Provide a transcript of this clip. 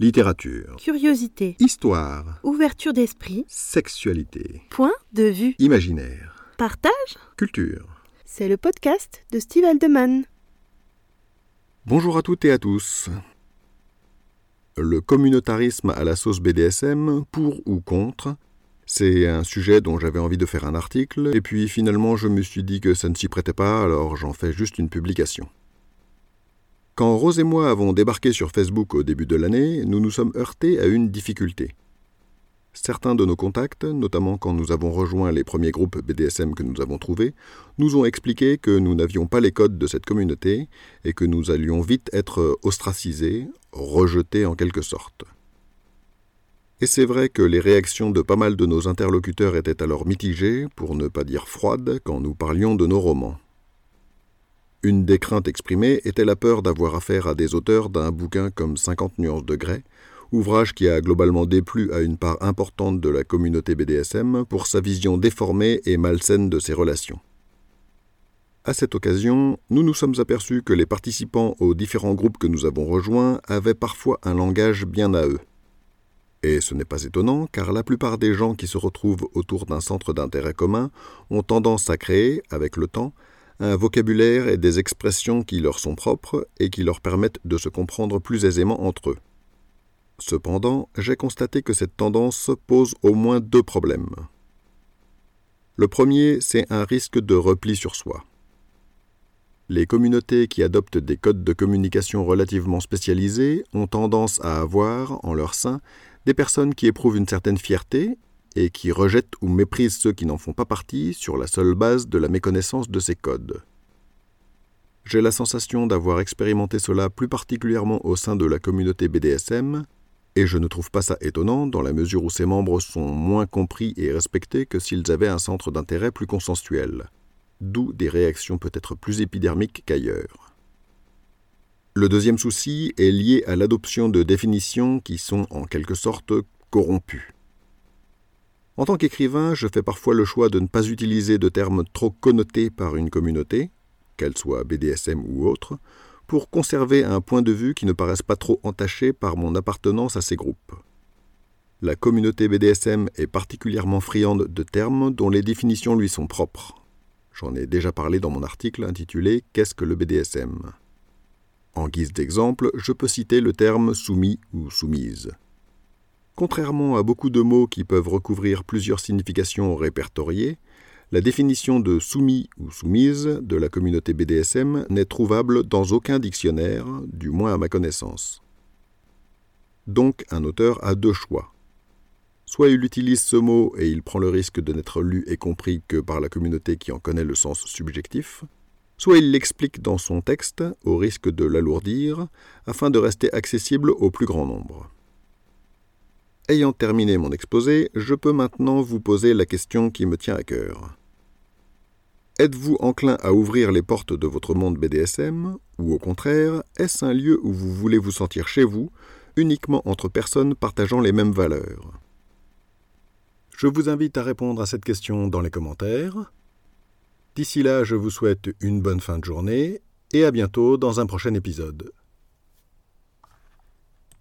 Littérature. Curiosité. Histoire. Ouverture d'esprit. Sexualité. Point de vue. Imaginaire. Partage. Culture. C'est le podcast de Steve Aldeman. Bonjour à toutes et à tous. Le communautarisme à la sauce BDSM, pour ou contre, c'est un sujet dont j'avais envie de faire un article, et puis finalement je me suis dit que ça ne s'y prêtait pas, alors j'en fais juste une publication. Quand Rose et moi avons débarqué sur Facebook au début de l'année, nous nous sommes heurtés à une difficulté. Certains de nos contacts, notamment quand nous avons rejoint les premiers groupes BDSM que nous avons trouvés, nous ont expliqué que nous n'avions pas les codes de cette communauté et que nous allions vite être ostracisés, rejetés en quelque sorte. Et c'est vrai que les réactions de pas mal de nos interlocuteurs étaient alors mitigées, pour ne pas dire froides, quand nous parlions de nos romans. Une des craintes exprimées était la peur d'avoir affaire à des auteurs d'un bouquin comme 50 nuances de grès, ouvrage qui a globalement déplu à une part importante de la communauté BDSM pour sa vision déformée et malsaine de ses relations. À cette occasion, nous nous sommes aperçus que les participants aux différents groupes que nous avons rejoints avaient parfois un langage bien à eux. Et ce n'est pas étonnant, car la plupart des gens qui se retrouvent autour d'un centre d'intérêt commun ont tendance à créer, avec le temps, un vocabulaire et des expressions qui leur sont propres et qui leur permettent de se comprendre plus aisément entre eux. Cependant, j'ai constaté que cette tendance pose au moins deux problèmes. Le premier, c'est un risque de repli sur soi. Les communautés qui adoptent des codes de communication relativement spécialisés ont tendance à avoir, en leur sein, des personnes qui éprouvent une certaine fierté et qui rejettent ou méprisent ceux qui n'en font pas partie sur la seule base de la méconnaissance de ces codes. J'ai la sensation d'avoir expérimenté cela plus particulièrement au sein de la communauté BDSM, et je ne trouve pas ça étonnant dans la mesure où ses membres sont moins compris et respectés que s'ils avaient un centre d'intérêt plus consensuel, d'où des réactions peut-être plus épidermiques qu'ailleurs. Le deuxième souci est lié à l'adoption de définitions qui sont en quelque sorte corrompues. En tant qu'écrivain, je fais parfois le choix de ne pas utiliser de termes trop connotés par une communauté, qu'elle soit BDSM ou autre, pour conserver un point de vue qui ne paraisse pas trop entaché par mon appartenance à ces groupes. La communauté BDSM est particulièrement friande de termes dont les définitions lui sont propres. J'en ai déjà parlé dans mon article intitulé Qu'est-ce que le BDSM En guise d'exemple, je peux citer le terme soumis ou soumise. Contrairement à beaucoup de mots qui peuvent recouvrir plusieurs significations répertoriées, la définition de soumis ou soumise de la communauté BDSM n'est trouvable dans aucun dictionnaire, du moins à ma connaissance. Donc un auteur a deux choix. Soit il utilise ce mot et il prend le risque de n'être lu et compris que par la communauté qui en connaît le sens subjectif, soit il l'explique dans son texte au risque de l'alourdir afin de rester accessible au plus grand nombre. Ayant terminé mon exposé, je peux maintenant vous poser la question qui me tient à cœur. Êtes-vous enclin à ouvrir les portes de votre monde BDSM, ou au contraire, est-ce un lieu où vous voulez vous sentir chez vous, uniquement entre personnes partageant les mêmes valeurs? Je vous invite à répondre à cette question dans les commentaires. D'ici là, je vous souhaite une bonne fin de journée et à bientôt dans un prochain épisode.